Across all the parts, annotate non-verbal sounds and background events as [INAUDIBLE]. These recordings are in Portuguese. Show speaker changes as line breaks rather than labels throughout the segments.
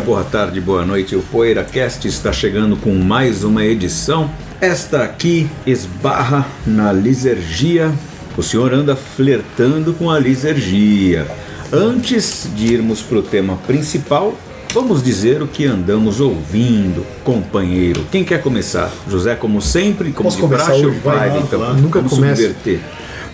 dia, boa tarde, boa noite. O PoeiraCast está chegando com mais uma edição. Esta aqui esbarra na lisergia. O senhor anda flertando com a lisergia. Antes de irmos para o tema principal, vamos dizer o que andamos ouvindo, companheiro. Quem quer começar? José, como sempre, como
Posso
de
começar
praxe,
hoje?
vai, então.
claro. Nunca
Vamos
começa.
subverter.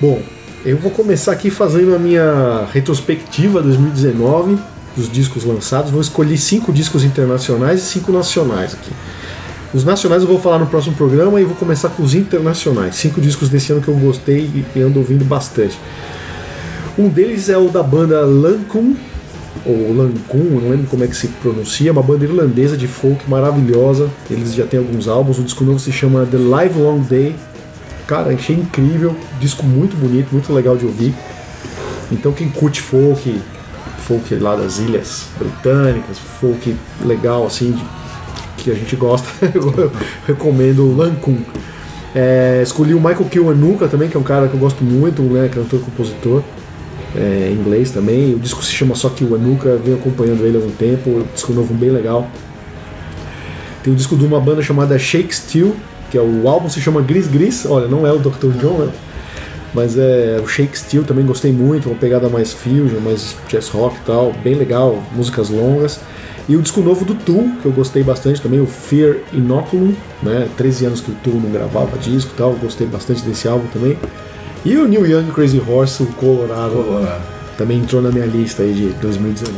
Bom, eu vou começar aqui fazendo a minha retrospectiva 2019 dos discos lançados. Vou escolher cinco discos internacionais e cinco nacionais aqui. Os nacionais eu vou falar no próximo programa e vou começar com os internacionais. Cinco discos desse ano que eu gostei e ando ouvindo bastante. Um deles é o da banda Lancum, ou Lancum, não lembro como é que se pronuncia, uma banda irlandesa de folk maravilhosa. Eles já têm alguns álbuns, o disco novo se chama The Live Long Day. Cara, achei incrível, disco muito bonito, muito legal de ouvir. Então quem curte folk, folk lá das ilhas britânicas, folk legal assim, de- que a gente gosta, [LAUGHS] eu recomendo o Lancum. É, escolhi o Michael Kiwanuka também, que é um cara que eu gosto muito, né, cantor compositor é, inglês também. O disco se chama só Kiwanuka, venho acompanhando ele há algum tempo, um disco novo bem legal. Tem o disco de uma banda chamada Shake Steel, que é o álbum se chama Gris Gris, olha, não é o Dr. John, né? Mas é o Shake Steel também gostei muito, uma pegada mais fusion, mais jazz rock e tal, bem legal, músicas longas. E o disco novo do Tool, que eu gostei bastante também, o Fear Inoculum, né? 13 anos que o Tool não gravava disco e tal, gostei bastante desse álbum também. E o New Young Crazy Horse, o Colorado,
Colorado.
também entrou na minha lista aí de 2019.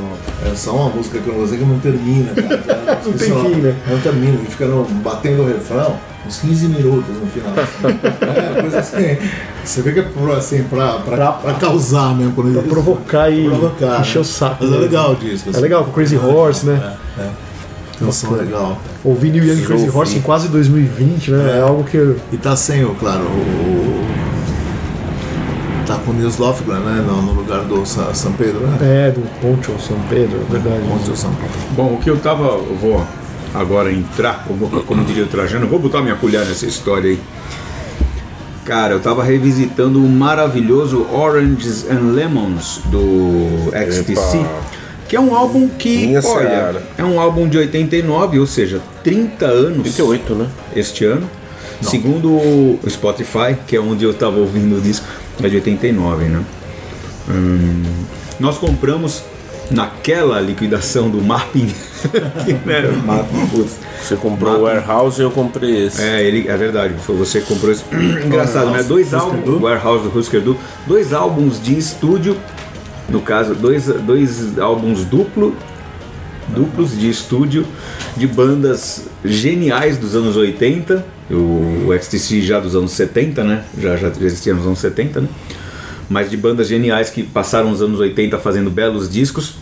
É só uma música que eu não sei que não termina, cara. [LAUGHS]
Não tem
Só-
fim, né?
Não termina, fica no- batendo o refrão uns 15 minutos no final. é, coisa assim. Você vê que é pro- assim, pra, pra, pra causar mesmo. Quando
Pra provocar e
provocar,
encher
né?
o saco.
Mas é
né?
legal o disco.
É legal, com Crazy Horse, né?
É, é. Tem um som legal.
Ouvi New Young Crazy
Ouvi.
Horse em quase 2020, né? É,
É.
algo que
E tá sem o, claro, o. Tá com o Nils Lofgren, né? No, no lugar do Sa- São Pedro, né?
é do Poncho São Pedro, é verdade.
Onde o São Pedro.
Bom, o que eu tava. Eu vou agora entrar, como, como diria o Trajano, vou botar minha colher nessa história aí. Cara, eu tava revisitando o maravilhoso Oranges and Lemons do XTC, que é um álbum que,
Minha
olha, é um álbum de 89, ou seja, 30 anos
38, né?
este ano. Segundo o Spotify, que é onde eu estava ouvindo o disco, é de 89, né? Hum, nós compramos naquela liquidação do Mapping, [LAUGHS] que, né, o Mapping, putz.
Você comprou o Warehouse e eu comprei esse.
É, ele, é verdade, foi você que comprou esse. [CLEARS THROAT] Engraçado, né? Dois álbuns. Warehouse do Husker Du, dois álbuns de estúdio, no caso, dois, dois álbuns duplo, duplos de estúdio de bandas geniais dos anos 80, o, o XTC já dos anos 70, né? Já, já, já existia nos anos 70, né? Mas de bandas geniais que passaram os anos 80 fazendo belos discos.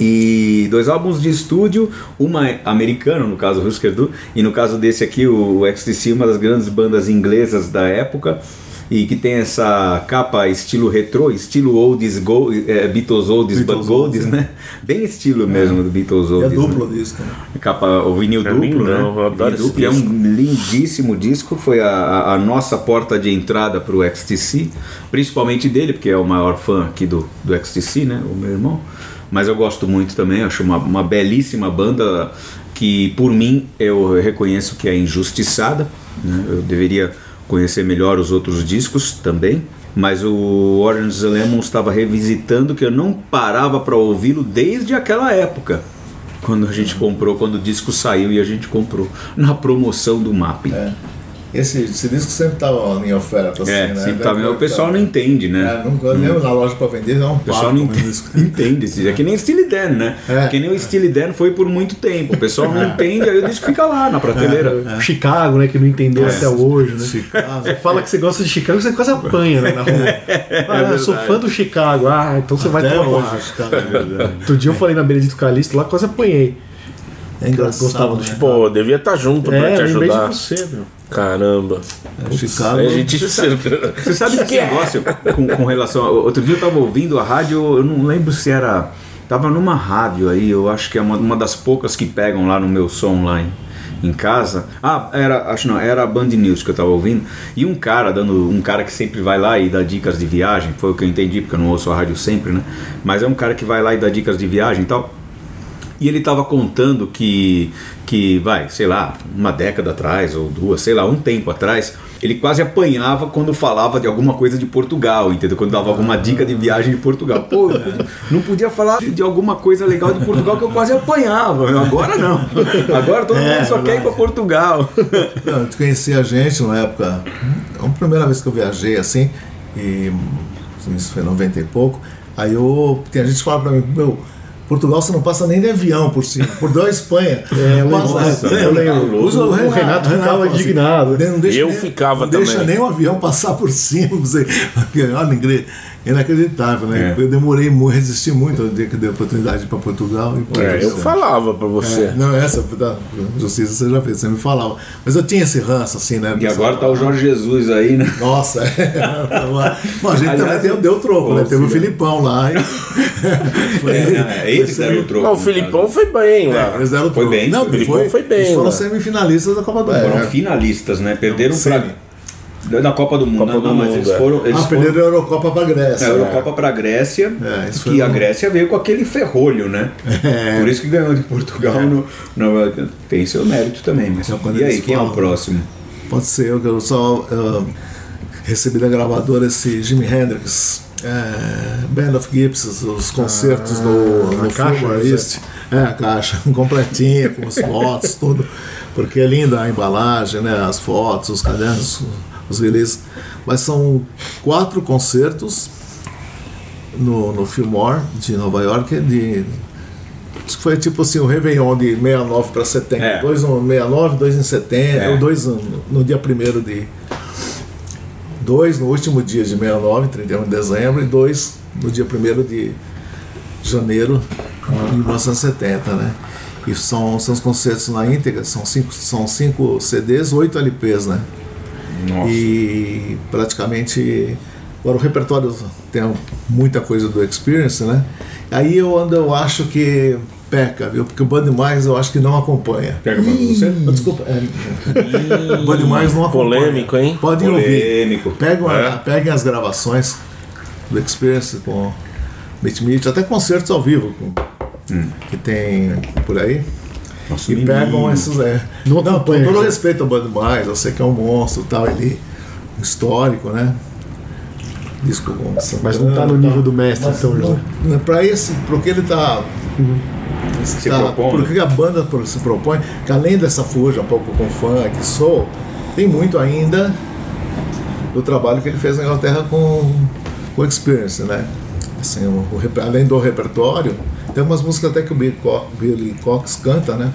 E dois álbuns de estúdio, uma americana, no caso Husker Du, e no caso desse aqui, o XTC, uma das grandes bandas inglesas da época, e que tem essa capa estilo retrô, estilo oldies, go, é, Beatles oldies,
Beatles
but goldies,
oldies,
né? Bem estilo mesmo do Beatles
E é
oldies.
duplo
né?
disco, né?
Capa, o vinil
É
duplo,
lindo,
né?
eu adoro
duplo, é um lindíssimo disco, foi a, a- a nossa porta de entrada para o XTC, principalmente dele, porque é o maior fã aqui do, do XTC, né? O meu irmão. Mas eu gosto muito também, acho uma, uma belíssima banda que, por mim, eu reconheço que é injustiçada. Né? Eu deveria conhecer melhor os outros discos também. Mas o Orange Lemon estava revisitando que eu não parava para ouvi-lo desde aquela época. Quando a gente comprou, quando o disco saiu e a gente comprou. Na promoção do Mapping.
É. Esse, esse disco sempre tava em oferta, assim,
É,
né?
sempre tá,
Deve-
o pessoal não entende, né?
É, nunca lembro na loja pra vender, é um
O pessoal não
mesmo [LAUGHS]
entende, entende esse- É que nem o Steely Dan, né?
É.
Que nem o Steely Dan foi por muito tempo. O pessoal não entende, aí o disco fica lá na prateleira.
Chicago, né? Que não entendeu até hoje, né?
Chicago.
Você fala que você gosta de Chicago, você quase apanha né, na rua. [LAUGHS] Ah, eu sou fã do Chicago. Ah, então você vai
Até
tomar
hoje. Chicago, é verdade.
Outro dia eu falei na Benedito Calixto lá, quase apanhei.
É engraçado,
gostava do
né?
Pô, devia estar junto pra
É,
te
lembrei de
ajudar.
você, meu.
Caramba.
É, Chicago.
A gente.
Você sabe que [LAUGHS] negócio com, com relação. a- Outro dia eu tava ouvindo a rádio, eu não lembro se era. Tava numa rádio aí, eu acho que é uma, uma das poucas que pegam lá no meu som lá em, em casa. Ah, era, acho não, era a Band News que eu tava ouvindo. E um cara dando. Um cara que sempre vai lá e dá dicas de viagem, foi o que eu entendi, porque eu não ouço a rádio sempre, né? Mas é um cara que vai lá e dá dicas de viagem e tal. E ele estava contando que, que, vai, sei lá, uma década atrás ou duas, sei lá, um tempo atrás, ele quase apanhava quando falava de alguma coisa de Portugal, entendeu? Quando dava alguma dica de viagem de Portugal. Pô, podia- [LAUGHS] não podia falar de, alguma coisa legal de Portugal que eu quase apanhava. Agora não. Agora todo
É,
mundo só quer ir para Portugal.
Não, eu conheci a gente na época. A primeira vez que eu viajei assim, e isso foi em 90 e pouco. Aí eu. Tem a gente que fala pra mim, meu. Portugal você não passa nem de avião por cima, por dois Espanha.
É, eu
Passa-
lembro.
lembra?
Eu lembro.
Usa
O Renato ficava
fala assim,
indignado.
não deixa
Eu
nem-
ficava
não deixa
também.
nem o avião passar por cima. [LAUGHS] Você, olha, ingre- inacreditável, né?
É.
Eu demorei muito, resisti muito ao dia que dei a oportunidade de ir para Portugal. E,
É, eu falava pra você.
é, não, essa da justiça você já fez, você me falava. Mas eu tinha esse ranço, assim, né?
E agora tá o Jorge Jesus aí, né?
Nossa, [LAUGHS] é. Bom, a gente
Aliás,
também deu, deu troco, né? Teve o Filipão lá. E... [LAUGHS] Foi,
É, eles deram o troco.
Não, o Filipão foi bem lá.
Eles deram
Foi
troco.
bem,
Não,
o
Filipão foi bem,
Eles foram
né?
semifinalistas da Copa do. Mundo.
Foram finalistas, né? Perderam
Semi.
Na Copa do Mundo,
Copa
não,
do
não, mas
Mundo,
eles
é.
foram. Eles
Ah,
foram
perderam a Eurocopa pra Grécia.
É, a Eurocopa para a Grécia,
É, isso
que a Grécia veio com aquele ferrolho, né?
É.
Por isso que ganhou de Portugal. No, no- tem seu mérito também. Mas,
Então,
e aí, quem é o próximo?
Pode ser eu que eu só ah, recebi da gravadora esse Jimi Hendrix, é, Band of Gibsons, os concertos no,
a
no
caixa, né?
East. É, a caixa [LAUGHS] completinha, com as fotos, tudo. Porque é linda a embalagem, né? As fotos, os cadernos, os releases. Mas são quatro concertos no, no Fillmore de Nova York de Acho que foi tipo assim, o Réveillon de 69 para 70.
É.
Dois no 69, dois em 70,
É.
ou dois no, no dia 1 de. Dois no último dia de 69, 31 de dezembro, e dois no dia 1 de janeiro de 1970, né? E são, são os concertos na íntegra, são cinco, são cinco CDs, oito LPs, né?
Nossa.
E praticamente agora o repertório tem muita coisa do Experience, né? Aí eu ando, eu acho que peca, viu? Porque o Bud Mais eu acho que não acompanha.
Pega pra você?
Ah, Desculpa, é, o Bud Mais não acompanha.
Polêmico, hein?
Podem ouvir.
Polêmico.
A-
É.
peguem as gravações do Experience com Meet Meet, até concertos ao vivo com- que tem por aí.
Nossa,
E
menino.
pegam esses. É,
Não
não, com todo
né?
respeito ao Bud Mais, eu sei que é um monstro e tal, ele um histórico, né? Disco com
Mas não tá no nível do mestre, então, José.
Pra esse, pro que ele tá.
Se
tá
propondo.
Pro que a banda se propõe, que além dessa fuja um pouco com funk, soul, tem muito ainda do trabalho que ele fez na Inglaterra com o Experience, né? Assim, o, o além do repertório, tem umas músicas até que o Billy Cox canta, né?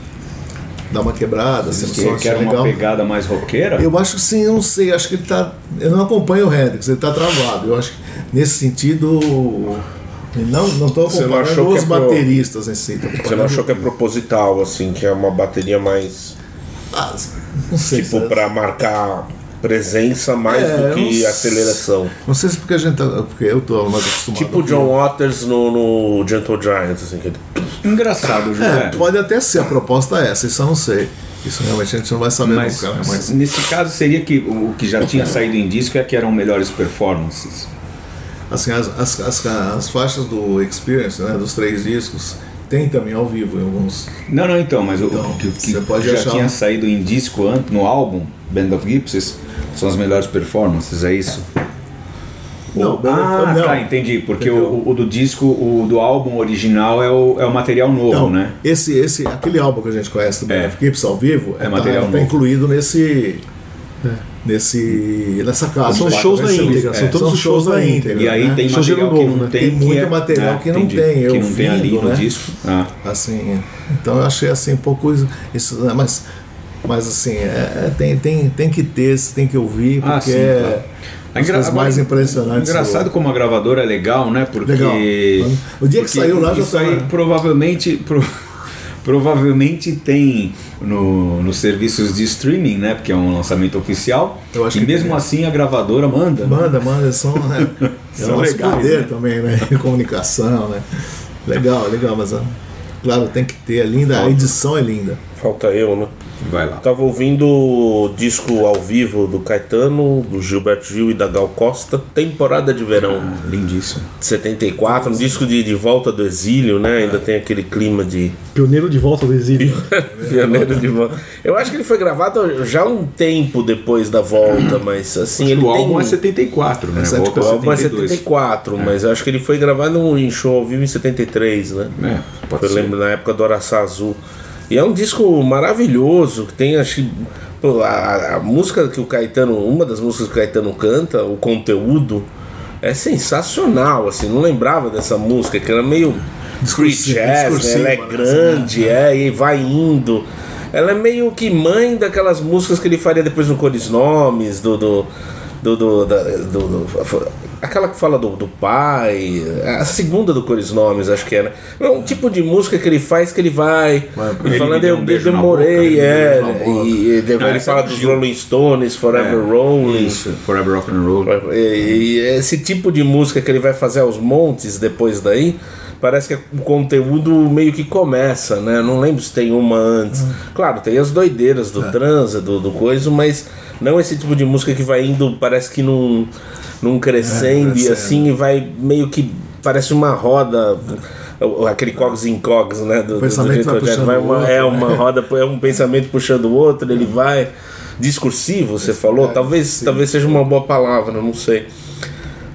Dá uma quebrada, assim, som
que, que era
é
uma
legal.
pegada mais roqueira.
Eu acho que sim, eu não sei, acho que ele tá. Eu não acompanho o Hendrix, ele tá travado. Eu acho que nesse sentido. Não, não tô acompanhando os
é pro-
bateristas em si. tô
Você não achou que é proposital, assim, que é uma bateria mais.
Ah, não sei.
Tipo,
se-
pra marcar presença mais
É,
do que
não
aceleração.
Não sei se porque a gente tá. Porque eu tô mais acostumado.
Tipo John Waters no, no Gentle Giants, assim, que ele.
Engraçado,
É, [LAUGHS]
José.
pode até ser, a proposta é essa, isso eu não sei. Isso realmente a gente não vai saber
Mas,
nunca, né? Mas
nesse caso seria que o que já tinha saído em disco é que eram melhores performances.
assim, as, as, as, as faixas do Experience, né, dos três discos, tem também ao vivo em alguns.
Não, não, então, mas o-
Então,
o que, que
pode
já
achar
tinha saído em disco antes, no álbum Band of Gypsies são as melhores performances, é isso?
Não,
ah,
não.
tá, entendi. Porque o, o do disco, o do álbum original é o, é o material novo,
Então,
né?
esse, esse, aquele álbum que a gente conhece do
É.
Gips ao vivo
É
é,
material
tá, tá
novo.
incluído nesse, nesse, nessa casa.
São shows na
versões.
íntegra, são
É,
todos os shows na íntegra.
E aí
né?
tem
Show
material
ano
que
novo,
não
né?
tem.
Tem muito
é-
material que não
entendi,
tem, eu
Que não tem ali
ouvindo,
no
né?
disco. Ah.
assim então eu achei assim um pouco isso, né, mas mas assim é, é, tem, tem, tem que ter tem que ouvir porque
Ah, sim,
é
claro.
As
Engra-
coisas mais impressionantes
Engraçado
do-
como a gravadora é legal, né? Porque.
Legal. O dia que saiu lá já
isso aí
tava-
provavelmente. pro- [LAUGHS] provavelmente tem no, nos serviços de streaming, né? Porque é um lançamento oficial.
Eu acho
e mesmo
tem.
assim a gravadora manda. né?
manda manda eles [LAUGHS] são né, é o nosso
legais,
poder
né?
também né [LAUGHS] comunicação né legal legal mas ah, claro tem que ter é linda a edição é linda
Falta eu, né?
Vai lá.
Tava ouvindo o disco ao vivo do Caetano, do Gilberto Gil e da Gal Costa, temporada de verão
Ah, lindíssimo.
de 74, um disco de, de volta do exílio, né? Ainda tem aquele clima de
Pioneiro de volta do exílio. [LAUGHS]
pioneiro de volta. Eu acho que ele foi gravado já um tempo depois da volta, mas assim, ele
o
tem
álbum é 74, né?
É
o álbum é
72.
74, mas eu acho que ele foi gravado em show ao vivo em 73, né?
É, pode
Eu
ser.
lembro na época do Araçá Azul. E é um disco maravilhoso, que tem, acho a, a música que o Caetano. Uma das músicas que o Caetano canta, o conteúdo, é sensacional, assim. Não lembrava dessa música, que era meio free jazz, né? Ela é
né?
grande, é, e vai indo. Ela é meio que mãe daquelas músicas que ele faria depois no Cores Nomes, do. do do, do, do- do- aquela que fala do, do pai, a segunda do Cores Nomes, acho que era. É um tipo de música que ele faz que ele vai.
Vai,
e
ele
falando, eu,
um
demorei,
boca, ele
é.
boca.
E, e ele
Não, esse
fala
é
dos
Gil.
Rolling Stones, Forever Rolling.
Isso, Forever Rock and Roll.
E, e esse tipo de música que ele vai fazer aos montes depois daí, parece que o conteúdo meio que começa, né? Não lembro se tem uma antes. Claro, tem as doideiras do transa, do, do coisa, mas não esse tipo de música que vai indo, parece que num, num crescendo e
crescendo.
assim, e vai meio que parece uma roda. o- Aquele cogs em cogs, né? Do, do- do
pensamento
jeito
vai
vai
o
uma,
outro,
É
né?
uma roda, é um pensamento puxando o outro, ele vai. Discursivo, você falou? Talvez, talvez seja uma boa palavra, não sei.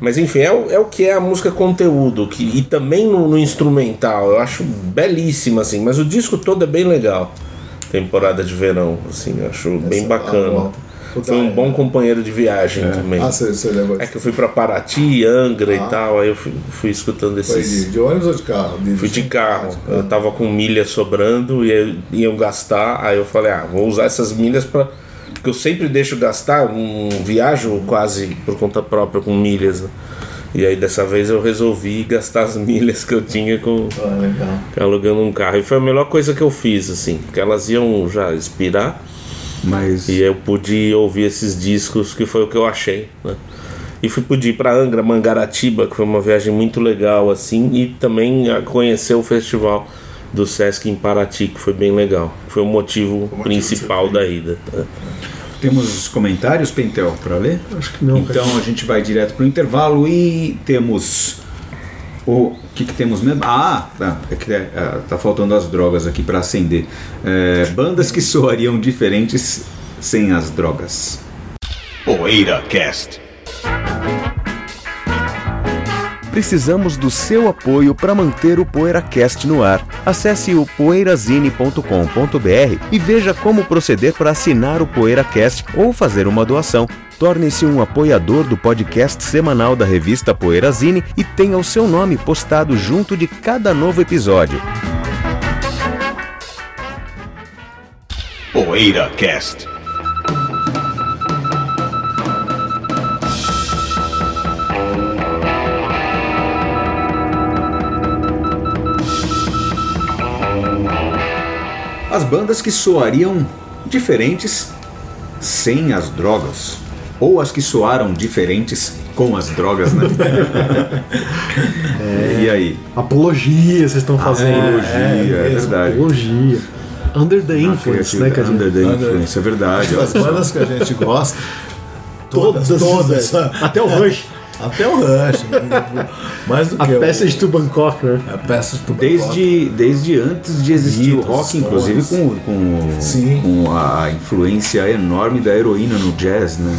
Mas enfim, é o, é o que é a música conteúdo, que, e também no, no instrumental, eu acho belíssima, assim, mas o disco todo é bem legal. Temporada de verão, assim, eu acho bem
Essa-
bacana. Foi um bom companheiro de viagem também.
ah você, você levou
É que eu fui pra Paraty, Angra e
Ah.
tal, aí eu fui, fui escutando
foi
esses.
de, de ônibus ou de carro
Fui de carro, eu tava com milha sobrando e iam gastar, aí eu falei, ah, vou usar essas milhas para Porque eu sempre deixo gastar, um viajo quase por conta própria com milhas. né? E aí dessa vez eu resolvi gastar as milhas que eu tinha com
ah, legal
alugando um carro. E foi a melhor coisa que eu fiz, assim, porque elas iam já expirar
Mas.
e eu pude ouvir esses discos, que foi o que eu achei, né? E fui pude ir para Angra, Mangaratiba, que foi uma viagem muito legal, assim, e também conhecer o festival do Sesc em Paraty, que foi bem legal. Foi o motivo,
motivo
principal da ida. né?
Temos os comentários, Pentel, para ler?
Acho que não.
Então a gente vai direto pro intervalo e temos. O que, que temos mesmo? Ah, tá, é que é, é, tá faltando as drogas aqui para acender. É, bandas que soariam diferentes sem as drogas.
Poeira Cast.
Precisamos do seu apoio para manter o PoeiraCast no ar. Acesse o poeirazine.com.br e veja como proceder para assinar o PoeiraCast ou fazer uma doação. Torne-se um apoiador do podcast semanal da revista Poeirazine e tenha o seu nome postado junto de cada novo episódio.
Poeira Cast.
As bandas que soariam diferentes sem as drogas. Ou as que soaram diferentes com as drogas, né? [LAUGHS] E aí?
Apologia vocês estão fazendo.
Apologia, é verdade.
Apologia. Under the influence, né, cara?
Under the influence, é verdade.
as bandas que a gente gosta
Todas,
todas todas
Até o Rush.
Até o Rush né? [LAUGHS] mais do
A
que o-
Passage to Bangkok, né?
a peça do
Desde, desde antes de existir o
Beatles,
rock, inclusive com, com,
Sim.
com a influência enorme da heroína no jazz, né?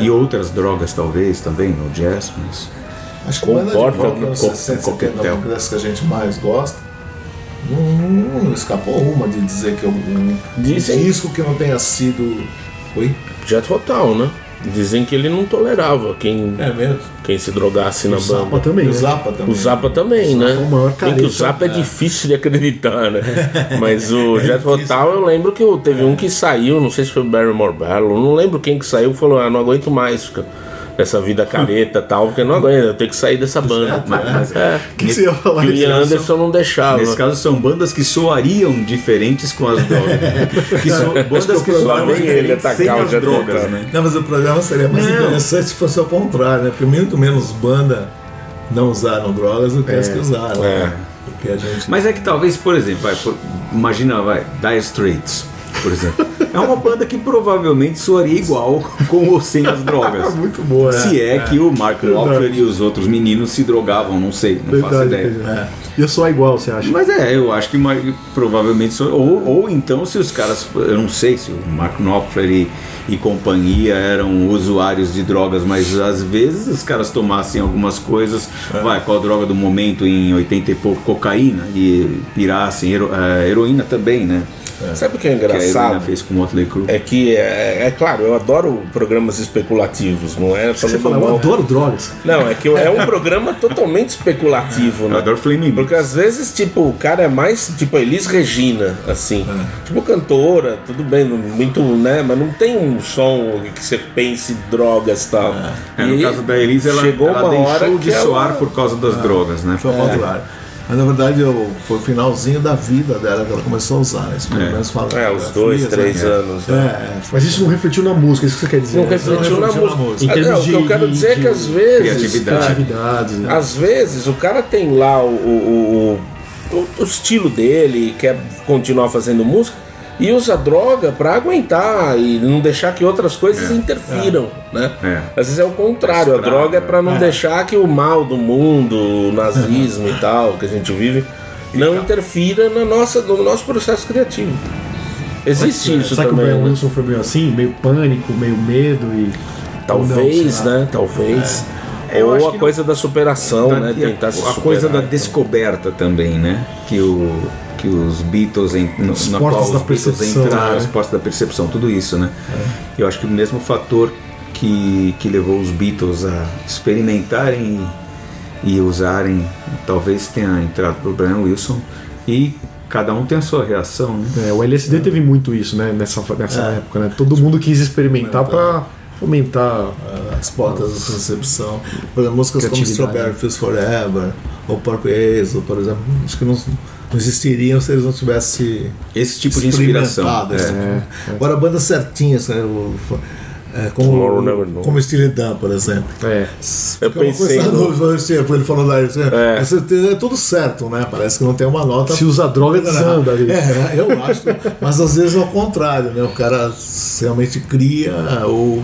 E outras drogas, talvez, também no jazz, mas.
Acho que banda de rock
que
anos
co-
60,
coquetel.
70, das que a gente mais gosta. Não, não- não escapou uma de dizer que é um, um disco que não tenha sido Oi?
Jet Total, né? Dizem que ele não tolerava quem,
É mesmo?
quem se drogasse na
O Zappa
banda.
também,
E o
né?
Zappa também.
O Zappa também, né?
é o maior
Bem que o
careta.
Zappa é, difícil de acreditar, né? [LAUGHS] Mas o Jet Total, eu lembro que teve um que saiu, não sei se foi o Barrymore Barlow, não lembro quem que saiu, falou, ah, não aguento mais ficar essa vida careta e tal, porque não aguento, eu tenho que sair dessa banda. [LAUGHS]
Mas, mas-
É.
O que, que você ia falar?
E o
caso?
Anderson não deixava.
Nesse caso são bandas que soariam diferentes com as drogas. [LAUGHS] que so, bandas que soariam
Lá vem ele
diferentes sem as drogas, né?
Não, mas o programa seria mais
Não.
interessante se fosse ao contrário, né? Porque muito menos banda não usaram drogas do que as que usaram.
É.
né? Gente.
Mas é que talvez, por exemplo, vai, por- imagina, vai, Dire Straits, por exemplo. É uma banda que provavelmente soaria igual com ou sem as drogas. [LAUGHS]
Muito boa, né?
Se é, que o Mark Knopfler e os outros meninos se drogavam, não sei, não faço
Verdade,
ideia.
cara. Ia soar igual, você acha?
Mas é, eu acho que provavelmente. so- Ou, ou então, se os caras. Eu não sei se o Mark Knopfler e, e companhia eram usuários de drogas, mas às vezes os caras tomassem algumas coisas. Vai, qual a droga do momento em 80 e pouco? Cocaína. E pirassem. Hero, eh, heroína também, né?
Sabe o que é
Que
engraçado?
fez com o Motley Crue.
É que, é, é claro, eu adoro programas especulativos, não é?
Você fala, eu adoro drogas.
Não, é que é um programa totalmente especulativo,
Eu
né?
adoro Flaming
Porque às vezes, tipo, o cara é mais tipo a Elis Regina, assim.
É.
Tipo cantora, tudo bem, muito, né? Mas não tem um som que você pense drogas e tal.
É, no
E
caso da Elise, ela,
chegou
ela
uma hora
deixou de
que ela-
soar por causa das drogas, né?
Foi ao contrário. Mas na verdade eu, foi o finalzinho da vida dela que ela começou a usar. Isso pelo
É.
menos fala.
É, os dois, três anos.
É,
né?
é.
Mas isso não refletiu na música, isso que você quer dizer.
Não
né?
refletiu na
refletiu na
música.
música.
Em
Ah,
termos
não, o que eu
de-
quero dizer é que
de
às vezes.
criatividade.
né?
Às vezes o cara tem lá o, o, o, o- o estilo dele, quer continuar fazendo música e usa droga pra aguentar e não deixar que outras coisas interfiram, né?
É.
Às vezes é o contrário, a
Estraga,
droga é pra não deixar que o mal do mundo, o nazismo [LAUGHS] e tal, que a gente vive, não interfira na nossa, no nosso processo criativo. Existe isso
Será que o
também.
Brian
né?
Wilson foi meio assim? Meio pânico, meio medo e.
Talvez,
não,
né? Talvez.
É,
Ou a coisa da superação,
Da-
né?
e a-
Tentar se
a coisa da
então.
descoberta também, né? Que, o, que os Beatles, em, no,
Os
na
portas
qual
da
os Beatles
percepção,
entraram,
né?
os portas da percepção, tudo isso, né? Eu acho que o mesmo fator que, que levou os Beatles a experimentarem e, e usarem, talvez tenha entrado pro Brian Wilson e cada um tem a sua reação, né?
É, o LSD teve muito isso, né? Nessa, nessa época, né? Todo mundo quis experimentar pra aumentar.
As portas da percepção. Por exemplo, músicas como. Strawberry Fields Forever, ou Purple Haze, por exemplo, acho que não, não existiriam se eles não tivessem
Esse tipo de inspiração.
esse
é.
tipo. Agora, bandas certinhas, né, o- é, como, como Steely Dan, por exemplo.
É.
Eu
uma
pensei no-
tipo, ele falou lá, isso é,
É.
é tudo certo, né? Parece que não tem uma nota.
Se usa droga, desanda ali.
É, eu acho. mas às vezes é o contrário, né? O cara realmente cria ou,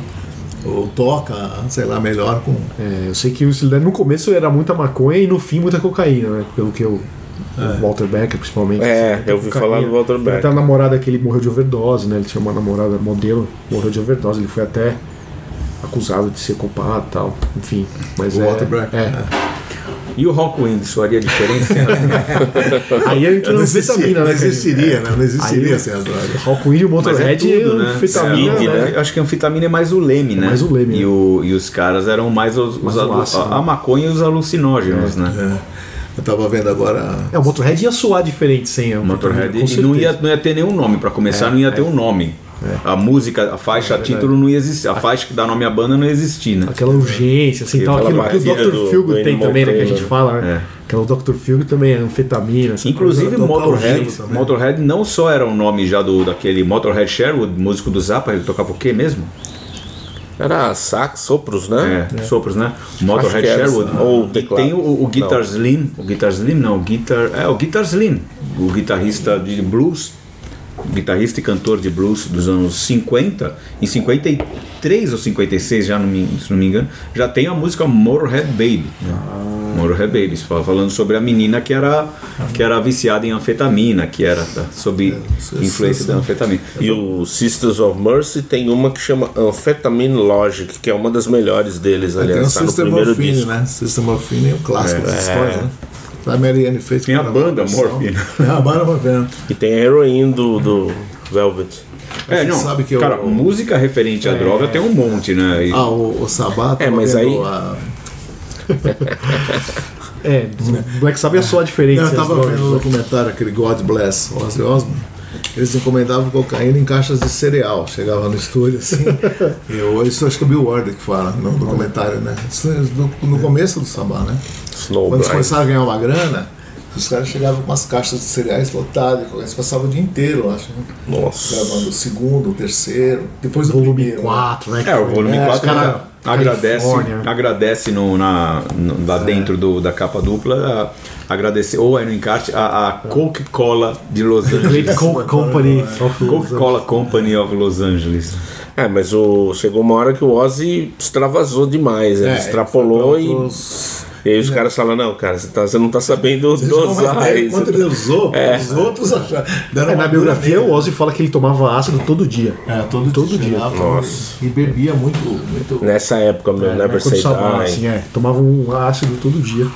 ou toca, sei lá, melhor com.
É, eu sei que o Steely Dan no começo era muita maconha e no fim muita cocaína, né? Pelo que eu. O Walter Becker, principalmente.
É,
Muita
eu ouvi falar do Walter
Ele
Becker.
tem a namorada que ele morreu de overdose, né? Ele tinha uma namorada modelo, morreu de overdose. Ele foi até acusado de ser culpado e tal. Enfim. Mas
O
é.
Walter Becker,
é.
E o Rockwind soaria diferente? [LAUGHS]
Aí entra
Não,
no
existiria,
anfetamina,
não
né?
existiria, né? Não existiria
Aí-
sem as drogas.
Rockwind e o
Mas é
Motorhead
tudo,
e
né?
anfetamina,
Speed,
né?
Eu Acho que a anfetamina é mais o leme, né?
mais o leme,
E,
né?
o- e os caras eram mais os, os
Mais o
alu-
ácido,
a, a
né?
maconha e os alucinógenos, né?
É. Eu tava vendo agora.
É, o Motorhead ia soar diferente sem
O Motorhead e não ia, não ia ter nenhum nome, pra começar não ia ter um nome. A música, a faixa, a título não ia existir. A faixa que dá nome à banda não ia existir, né?
Aquela urgência, assim, tal, aquilo que o Dr.
do- do
tem também, né, que a gente fala, né?
É.
Aquela Dr. Philgood também é anfetamina.
Inclusive Motorhead. Motorhead não só era o nome já do daquele Motorhead Sherwood, músico do Zappa, ele tocava o quê mesmo?
Era sax, sopros, né?
É, sopros, né? Motorhead Sherwood.
ou
E tem o, o Guitar
Não.
Slim, o Guitar Slim não, o Guitar, é o Guitar Slim, o guitarrista de blues, guitarrista e cantor de blues dos anos 50, em 53 ou 56, já não me, se não me engano, já tem a música Motorhead Baby. né? Motorhead Baby, fala- falando sobre a menina que era que era viciada em anfetamina, que era tá, sob
isso-
influência
isso-
da anfetamina.
E o Sisters of Mercy tem uma que chama Amphetamine Logic, que é uma das melhores deles,
Aí tem o
aliás, tá no
System
primeiro
of
disco.
né? System of Fine é um clássico
É.
histórias, né? A Marianne fez
Tem a banda. Morphine.
É a banda Morphine.
E tem a Heroin do, do, Velvet.
É,
Você
não,
sabe que eu-
cara, música referente à droga tem um monte, né? E-
Ah, o, o Sabá
É, mas
vendo
aí-
a- [LAUGHS]
É, Black Sabbath é só a diferença.
Eu tava vendo o documentário, aquele God Bless Ozzy Osbourne. Eles encomendavam cocaína em caixas de cereal. Chegava no estúdio assim. [LAUGHS] e eu, isso acho que é o Bill Ward que fala no documentário, né? Isso no, no começo do Sabá, né? Quando eles começaram a ganhar uma grana, os caras chegavam com umas caixas de cereais lotadas. Eles passavam o dia inteiro, eu acho. Né?
Nossa.
Gravando o segundo, o terceiro, depois do
Volume
primeiro.
4, né?
É, o volume
É,
4
cara,
agradece,
Califórnia.
agradece no, na, no- lá dentro do, da capa dupla, a- agradecer, ou aí no encarte, a, a Coca-Cola de Los Angeles.
Coke Company of Los
Coca-Cola Company of Los Angeles.
É, mas o, chegou uma hora que o Ozzy extravasou demais, ele
É,
extrapolou e, e aí os caras falam, não, cara, você, tá- você não tá sabendo
Vocês não
dosar isso.
Quanto ele usou, [LAUGHS]
É.
os outros acharam.
É, na biografia o Ozzy fala que ele tomava ácido todo dia.
É, todo,
Todo
dia.
dia.
Nossa.
E bebia muito. muito
Nessa época, meu,
É,
Never
quando
Say Die.
assim, é, tomava um ácido todo dia.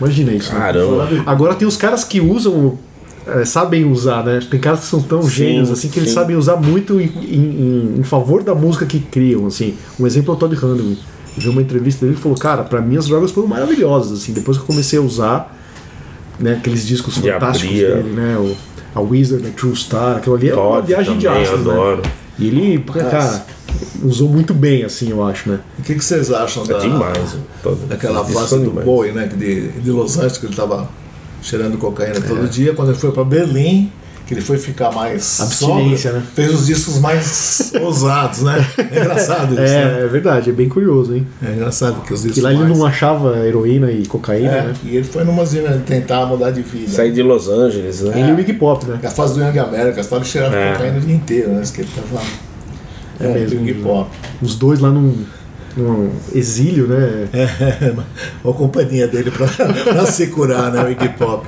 Imagina isso. né?
Caramba.
Agora tem os caras que usam, é, sabem usar, né? Tem caras que são tão
Sim,
gênios assim que eles
sim.
sabem usar muito em, em- em favor da música que criam, assim. Um exemplo é o Todd Rundgren. Eu vi uma entrevista dele e falou, cara, pra mim as drogas foram maravilhosas, assim. Depois que eu comecei a usar, né, aqueles discos
De
fantásticos
abrir,
dele, né? O, a Wizard, a True Star, aquilo ali é uma viagem de
também,
ácido, né?
adoro.
E ele, cara, usou muito bem, assim, eu acho, né?
O que, que vocês acham
É
da,
demais.
Daquela fase
são
do
demais.
Bowie, né? que De, de Los Angeles, que ele estava cheirando cocaína
É.
todo dia. Quando ele foi para Berlim, que ele foi ficar mais.
Abstinência,
sóbrio,
né?
Fez os discos mais [LAUGHS] ousados, né? É engraçado isso. né?
É, é verdade, é bem curioso, hein?
É engraçado que os discos.
E lá ele
mais...
não achava heroína e cocaína,
É,
né?
e ele foi numa zina de tentar mudar de vida.
Sair de Los Angeles, né?
Ele e o Iggy Pop, né?
É a fase do Young America, a história de cheirar
É.
cocaína o dia inteiro, né? Isso que ele tava.
É mesmo.
Iggy Pop.
Os dois lá num, num exílio, né?
É, [LAUGHS] a companhia dele pra, [LAUGHS] pra se curar, né? O Iggy Pop.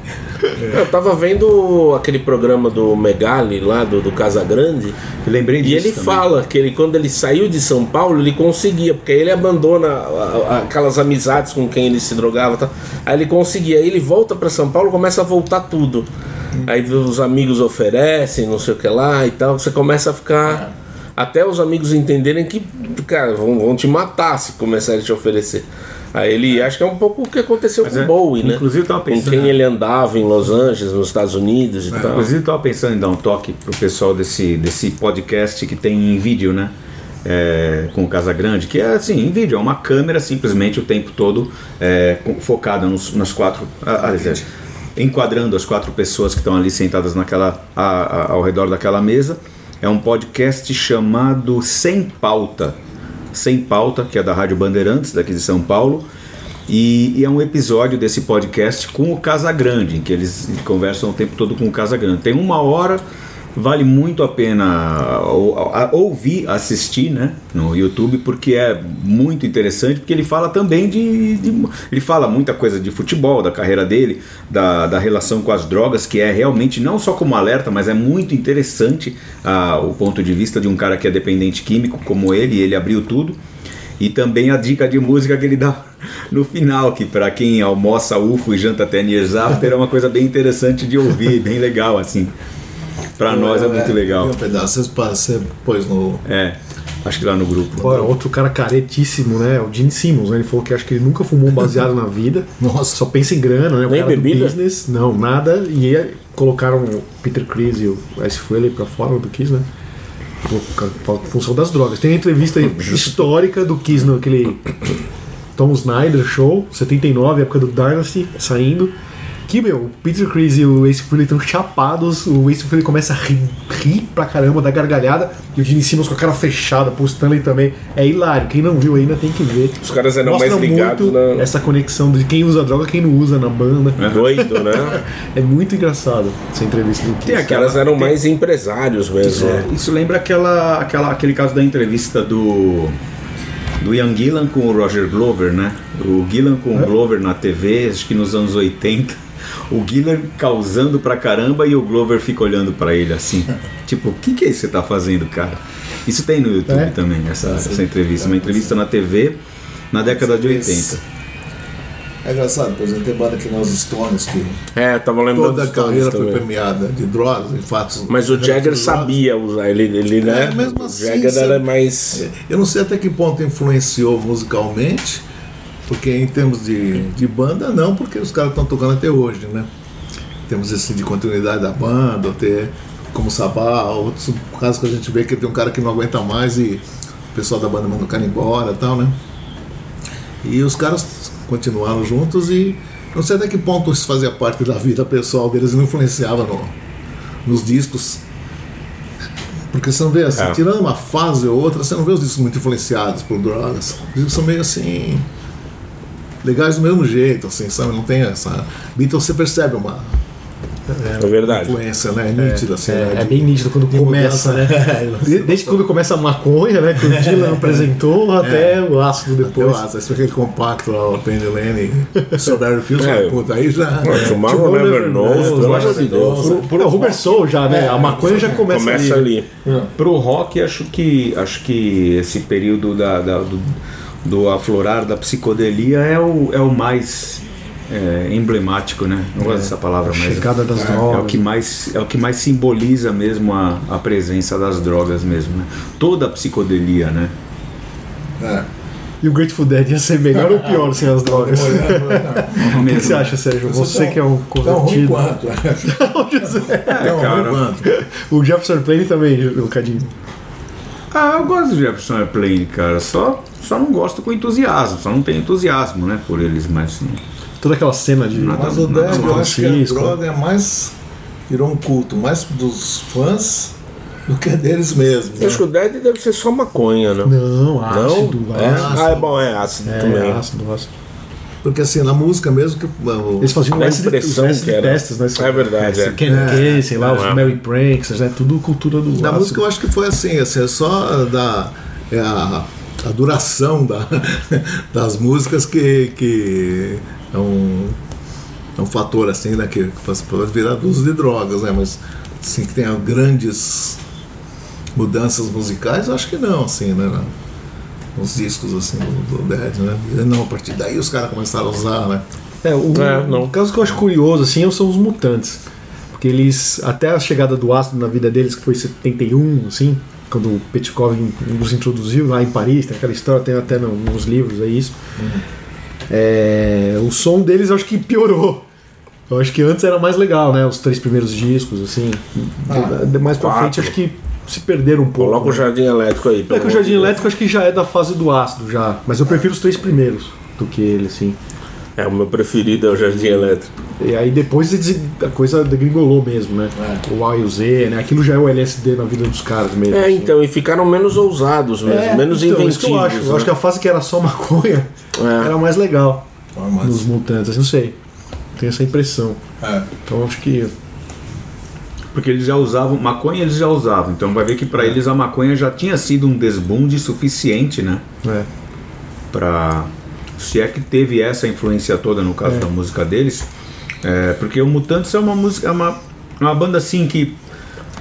Eu tava vendo aquele programa do Megali lá, do, do Casagrande,
Eu lembrei
e
disso
ele
também.
fala que ele, quando ele saiu de São Paulo, ele conseguia, porque aí ele abandona a- a- aquelas amizades com quem ele se drogava. Tá? Aí ele conseguia, aí ele volta pra São Paulo começa a voltar tudo. Aí os amigos oferecem, não sei o que lá e tal, você começa a ficar. Até os amigos entenderem que, cara, vão, vão te matar se começarem a te oferecer. Aí ele acho que é um pouco o que aconteceu
Mas
com
é,
o Bowie, né?
inclusive eu tava
com
pensando-
quem ele andava em Los Angeles, nos Estados Unidos e tal.
Inclusive, eu tava pensando em dar um toque pro pessoal desse, desse podcast que tem em vídeo, né? É, com o Casagrande, que é assim, em vídeo, é uma câmera simplesmente o tempo todo é, focada nos, nas quatro. ah, aliás, é, enquadrando as quatro pessoas que estão ali sentadas naquela, a- a- ao redor daquela mesa. É um podcast chamado Sem Pauta. Sem Pauta, que é da Rádio Bandeirantes, daqui de São Paulo. E, e é um episódio desse podcast com o Casagrande, em que eles conversam o tempo todo com o Casagrande. Tem uma hora, vale muito a pena ouvir, assistir né, no YouTube, porque é muito interessante, porque ele fala também de, de- Ele fala muita coisa de futebol, da carreira dele, da, da relação com as drogas, que é realmente não só como alerta, mas é muito interessante ah, o ponto de vista de um cara que é dependente químico como ele, e ele abriu tudo. E também a dica de música que ele dá no final, que para quem almoça UFO e janta até Years After é uma coisa bem interessante de ouvir, bem legal assim. Para nós é muito legal.
Um pedaço, você, pôs no.
É, acho que lá no grupo.
Pô, outro cara caretíssimo, né? O Gene Simmons, né? Ele falou que acho que ele nunca fumou um baseado na vida. [LAUGHS]
Nossa.
Só pensa em grana, né? O
Nem
cara do
bebida?
business. Não, nada. E aí colocaram o Peter Chris e o Ice Frehley pra fora do Kiss, né? Por por função das drogas. Tem uma entrevista [LAUGHS] histórica do Kiss naquele Tom Snyder Show, 79, época do Dynasty, saindo. Que, meu, o Peter Chris e o Ace Frehley estão chapados, o Ace Frehley começa a rir, rir pra caramba da gargalhada, e o Gene Simmons com a cara fechada, pro Stanley também. É hilário, quem não viu ainda tem que ver.
Os caras eram
Mostra
mais ligados na-
essa conexão de quem usa droga quem não usa na banda.
Doido, né? [LAUGHS]
É muito engraçado essa entrevista do Kiss.
Tem
Os
aquela-
caras eram
tem-
mais empresários mesmo.
É, isso lembra aquela, aquela, aquele caso da entrevista do do Ian Gillan com o Roger Glover, né? O Gillan com o Glover na TV, acho que nos anos 80. O Gillan causando pra caramba e o Glover fica olhando pra ele assim. [LAUGHS] tipo, o que, que é isso que você tá fazendo, cara? Isso tem no YouTube
É?
também, essa, essa entrevista. Uma entrevista na TV na década de 80.
É engraçado, por exemplo, tem banda que nem os Stones, que
É, tava lembrando
toda a carreira foi
também.
premiada de drogas, em fatos.
Mas o Jagger sabia usar, ele, ele né?
É, mesmo
o
assim,
Jagger
sabe?
era mais.
Eu não sei até que ponto influenciou musicalmente, porque em termos de, de banda, não, porque os caras estão tocando até hoje, né? Temos esse de continuidade da banda, ter como Sabá, outros casos que a gente vê que tem um cara que não aguenta mais e o pessoal da banda manda o cara embora e tal, né? E os caras continuaram juntos e não sei até que ponto isso fazia parte da vida pessoal deles e não influenciava no, nos discos. Porque você não vê assim,
É.
tirando uma fase ou outra, você não vê os discos muito influenciados por drogas. Os discos são meio assim. Legais do mesmo jeito, assim, sabe? Não tem essa. Beatles você percebe uma
É verdade.
influência, né? Nítida, assim, né?
É, é
de-
bem nítido quando começa, né? [LAUGHS] De- Desde quando começa a maconha, né? Que o Dylan [LAUGHS] apresentou, até o ácido
Depois, lá, você vê aquele compacto lá, o Penny Lane, Strawberry Fields, [LAUGHS]
É.
puta, aí já.
Tomorrow Never Knows, pelo amor de Deus.
Pro Rubber Soul já, né? A maconha já começa,
Começa ali.
Pro rock, acho que acho que esse período da, da- do, do aflorar da psicodelia é o, é o mais é, emblemático, né? Não gosto dessa palavra,
A
mas
chegada das
é,
drogas.
o que mais é o que mais simboliza mesmo a, a presença das drogas mesmo, né? Toda a psicodelia, né?
É.
E o Grateful Dead ia ser melhor ou pior sem as drogas? [LAUGHS] O que você acha, Sérgio? Você que é um
Tão ruim
convertido.
quanto. [LAUGHS]
É,
Tão ruim
cara.
O Jefferson Plane também, o Cadinho.
Ah, eu gosto do Jefferson Airplane, cara. Só, só não gosto com entusiasmo, só não tenho entusiasmo, né, por eles, mas assim,
Toda aquela cena de.
Mas o Dead, eu acho que a droga é mais. virou um culto, mais dos fãs do que deles mesmos. né?
Acho que o Dead deve ser só maconha, não?
Não, ácido,
Não? É?
ácido.
Ah, é bom, é ácido
É,
também.
ácido, ácido.
Porque assim, na música mesmo que. o-
Eles faziam
a impressão
os acid
que era.
testes, né?
É verdade, é.
Ken Kay, sei lá, os
É.
Mary Pranks, é tudo cultura do
Na música eu acho que foi assim, assim é só da, é a, a duração da, [LAUGHS] das músicas que, que é, um, é um fator assim, né, que, pode virar uso de drogas, né? Mas assim, que tenha grandes mudanças musicais, eu acho que não, assim, né? não. Nos discos assim do, do Dead, né? Não, a partir daí os caras começaram a usar, né?
É, o,
É, não.
o caso que eu acho curioso assim são os mutantes. Porque eles, até a chegada do ácido na vida deles, que foi em 71, assim, quando o Petkov nos introduziu lá em Paris, tem aquela história, tem até no- nos livros aí isso. É, o som deles eu acho que piorou. Eu acho que antes era mais legal, né? Os três primeiros discos, assim.
Ah,
mais pra
quatro.
frente acho que se perderam um pouco.
Coloca o
né?
jardim elétrico aí.
É que o Jardim
Deus.
Elétrico acho que já é da fase do ácido já. Mas eu prefiro os três primeiros do que ele, assim.
É, o meu preferido é o jardim elétrico.
E aí depois a coisa degringolou mesmo, né? O A e o Z, né? Aquilo já é o LSD na vida dos caras mesmo.
É,
assim.
então, e ficaram menos ousados mesmo,
É,
menos
então,
inventivos.
Isso que eu acho. Eu
né?
acho que a fase que era só maconha
É.
era mais legal
Mas-
nos mutantes. assim, Não sei. Tenho essa impressão.
é.
Então acho que.
Porque eles já usavam maconha, eles já usavam. Então vai ver que para eles a maconha já tinha sido um desbunde suficiente, né,
É.
Pra. se é que teve essa influência toda no caso da música deles, é, porque o Mutantes é uma música, é uma, uma banda assim que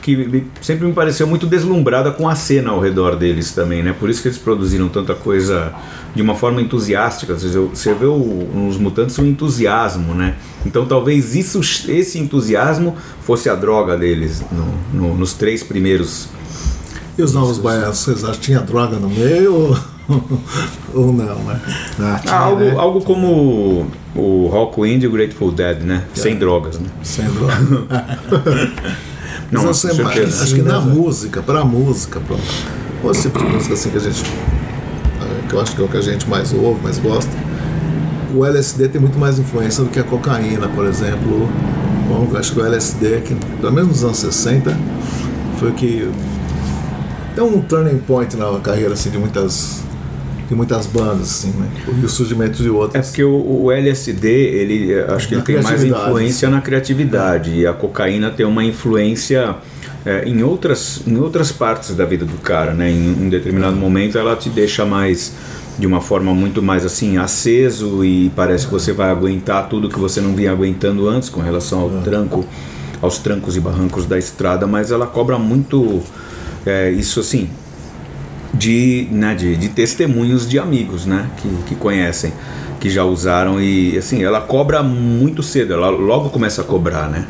que sempre me pareceu muito deslumbrada com a cena ao redor deles também, né? Por isso que eles produziram tanta coisa de uma forma entusiástica. Você vê- Você vê o- nos Mutantes um entusiasmo, né? Então talvez isso, esse entusiasmo fosse a droga deles no- no- nos três primeiros.
E os novos baianos, vocês acham que tinha droga no meio ou, [LAUGHS] não, né?
Ah, tinha,
Ah, algo,
né?
algo como o Rockwind e o Grateful Dead, né? Sem drogas, né?
Sem droga. [LAUGHS]
Não,
Mas
com
assim, mas
certeza.
acho que na música, pra música, pra ou esse tipo de música assim que a gente. eh, que eu acho que é o que a gente mais ouve, mais gosta, o LSD tem muito mais influência do que a cocaína, por exemplo. Bom, acho que o LSD, que, pelo menos nos anos 60, foi o que deu um turning point na carreira assim, de muitas. De muitas bandas, assim, né? E o surgimento de
É
outras.
porque o, o LSD, ele eh, acho que ele tem mais influência na criatividade e a cocaína tem uma influência eh, em outras em outras partes da vida do cara, né? Em um determinado momento ela te deixa mais de uma forma muito mais assim aceso e parece que você vai aguentar tudo que você não vinha aguentando antes com relação ao tranco, aos trancos e barrancos da estrada, mas ela cobra muito eh, isso assim de, né, de, de testemunhos de amigos né, que, que conhecem. que já usaram e assim, ela cobra muito cedo, ela logo começa a cobrar, né?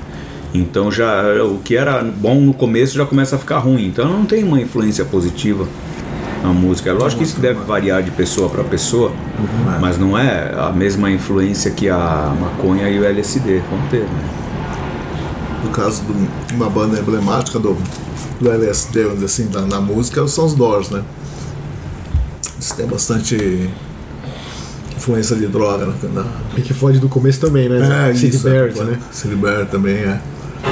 Então já o que era bom no começo já começa a ficar ruim. Então não tem uma influência positiva na música. É lógico que isso deve variar de pessoa para pessoa, mas não é a mesma influência que a maconha e o LSD vão ter, né?
No caso de uma banda emblemática do, do LSD, vamos dizer assim, na, na música, são os Doors, né? Eles têm bastante influência de droga na, na
Pink Floyd do começo também, né?
É,
Sid
isso,
Barrett,
é,
né?
Sid Barrett também é.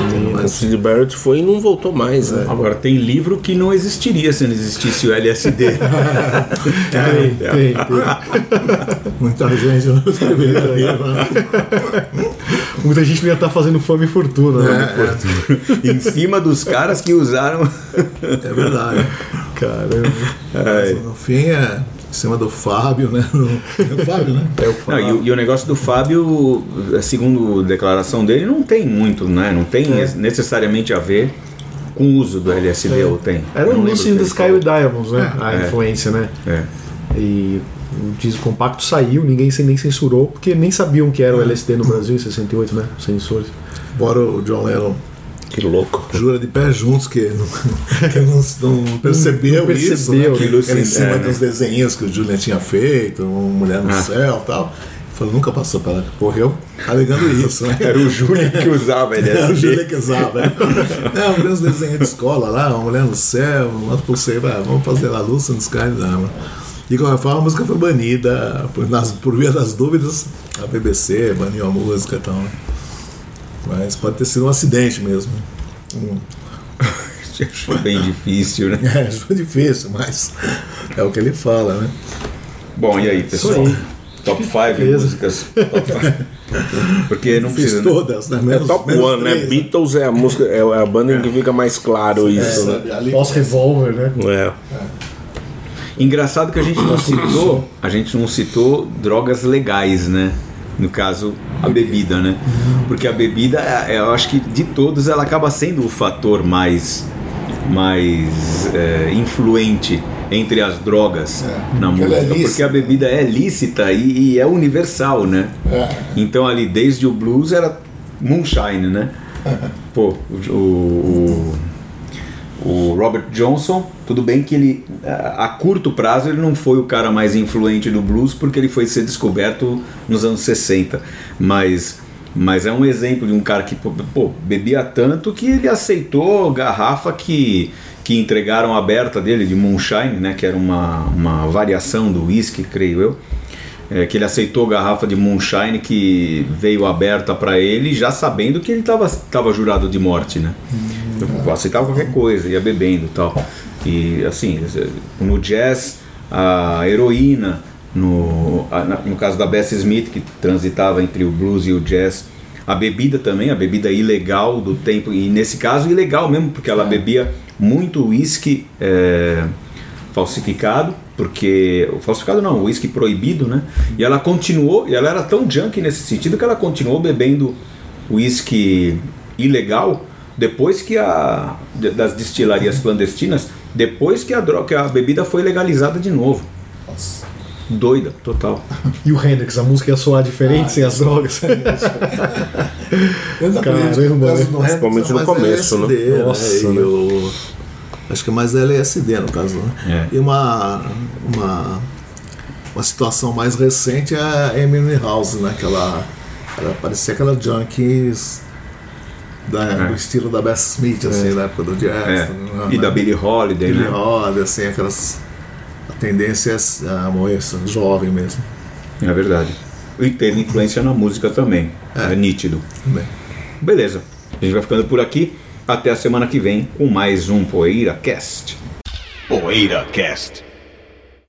Tem
O
mais-
Sid Barrett foi e não voltou mais, né?
Agora tem livro que não existiria se não existisse o LSD. [LAUGHS]
Tem, tem, tem.
Muita gente não escreveu [LAUGHS] aí, né?
Muita gente ia estar fazendo fama e fortuna, né?
É,
em cima dos caras que usaram.
é verdade.
Caramba.
No fim é em cima do Fábio, né? É o Fábio, né? É o
Não, e, o- e o negócio do Fábio, segundo a declaração dele, não tem muito, né? Não tem necessariamente a ver com o uso do LSD, ou tem?
Era o Lucy in the Sky with Diamonds, né? A
É.
influência, né?
É.
E o disco compacto saiu, ninguém nem censurou, porque nem sabiam que era o LSD no Brasil em 68, né? Os censores.
Embora o John Lennon
Que louco.
jura de pé juntos que não, que não, não percebeu,
Não
isso,
percebeu,
né? Que
aquilo
era em cima
é,
dos desenhos que o Julian tinha feito, uma mulher no
Ah.
céu e tal. Falou, nunca passou pela correu alegando isso, né?
Era o Júlio que usava [LAUGHS]
Era o. Júlio que usava. né? Não, meus desenhos de escola lá, uma mulher no céu, uma pulseira, ah, vamos fazer a luz no Sky, não. De qualquer forma, a música foi banida, por, nas, por via das dúvidas, a BBC baniu a música e tal. Né? Mas pode ter sido um acidente mesmo. Um, [LAUGHS]
Acho bem difícil, né? [LAUGHS]
é, foi difícil, mas é o que ele fala, né?
Bom, e aí, pessoal?
aí.
Top 5
Beleza.
músicas. Top five. Porque não
Fiz
precisa. né?
todas, né?
É
Menos,
top
menos
one, né?
três,
Beatles é a música, é a banda em que fica mais claro isso, né?
Sabe, ali-
Pós-revólver, né?
É.
Engraçado que a gente não [COUGHS] citou, a gente não citou drogas legais, né? No caso, a bebida, né? Porque a bebida, é- eu acho que de todos ela acaba sendo o fator mais, mais é, influente entre as drogas
É,
na
porque é
música, porque
lícita.
a bebida é lícita e, e é universal, né?
É.
Então ali desde o blues era moonshine, né? [LAUGHS] Pô, o, o, o Robert Johnson, tudo bem que ele a curto prazo ele não foi o cara mais influente do blues porque ele foi ser descoberto nos anos 60, mas mas é um exemplo de um cara que pô, bebia tanto que ele aceitou garrafa que que entregaram aberta dele de moonshine, né, que era uma, uma variação do whisky, creio eu. É, que ele aceitou garrafa de moonshine que veio aberta para ele, já sabendo que ele estava jurado de morte, né? Eu aceitava qualquer coisa, ia bebendo e tal. E assim, no jazz, a heroína, no, no caso da Bessie Smith, que transitava entre o blues e o jazz, a bebida também, a bebida ilegal do tempo, e nesse caso ilegal mesmo, porque ela bebia muito uísque é, falsificado, porque o falsificado não, uísque proibido, né? E ela continuou, e ela era tão junk nesse sentido que ela continuou bebendo uísque ilegal depois que a das destilarias clandestinas, depois que a droga, que a bebida foi legalizada de novo.
Nossa.
Doida, total. [LAUGHS]
E o Hendrix, a música ia soar diferente sem as drogas. [LAUGHS] Caramba, né?
Principalmente
Hendrix
no começo, né?
LSD, né?
Nossa, né?
o- acho que é mais LSD no caso, né?
É.
E uma, uma, uma situação mais recente é a Amy House, né? Que ela, ela parecia aquela junkies da,
É.
do estilo da Bess Smith, assim, na época do jazz.
É.
né?
E da Billie Holiday,
Billie
né?
Holiday, assim, aquelas tendências a moça jovem mesmo.
É verdade. E teve influência na música também. É, nítido.
Também.
Beleza. A gente vai ficando por aqui. Até a semana que vem com mais um Poeira Cast.
Poeira Cast.